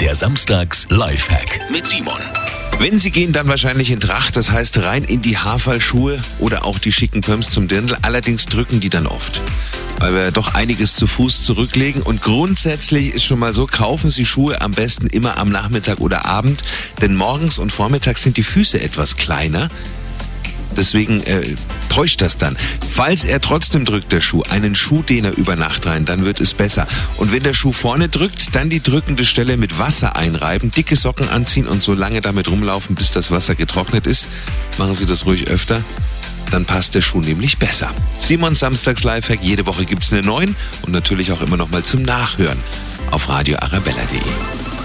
Der Samstags Lifehack mit Simon. Wenn Sie gehen, dann wahrscheinlich in Tracht, das heißt rein in die Haferlschuhe oder auch die schicken Pumps zum Dirndl. Allerdings drücken die dann oft, weil wir doch einiges zu Fuß zurücklegen. Und grundsätzlich ist schon mal so, kaufen Sie Schuhe am besten immer am Nachmittag oder Abend, denn morgens und vormittags sind die Füße etwas kleiner. Deswegen äh, täuscht das dann. Falls er trotzdem drückt, der Schuh, einen Schuhdehner über Nacht rein, dann wird es besser. Und wenn der Schuh vorne drückt, dann die drückende Stelle mit Wasser einreiben, dicke Socken anziehen und so lange damit rumlaufen, bis das Wasser getrocknet ist. Machen Sie das ruhig öfter. Dann passt der Schuh nämlich besser. Simon Samstags Lifehack, jede Woche gibt's eine neuen und natürlich auch immer noch mal zum Nachhören auf radioarabella.de.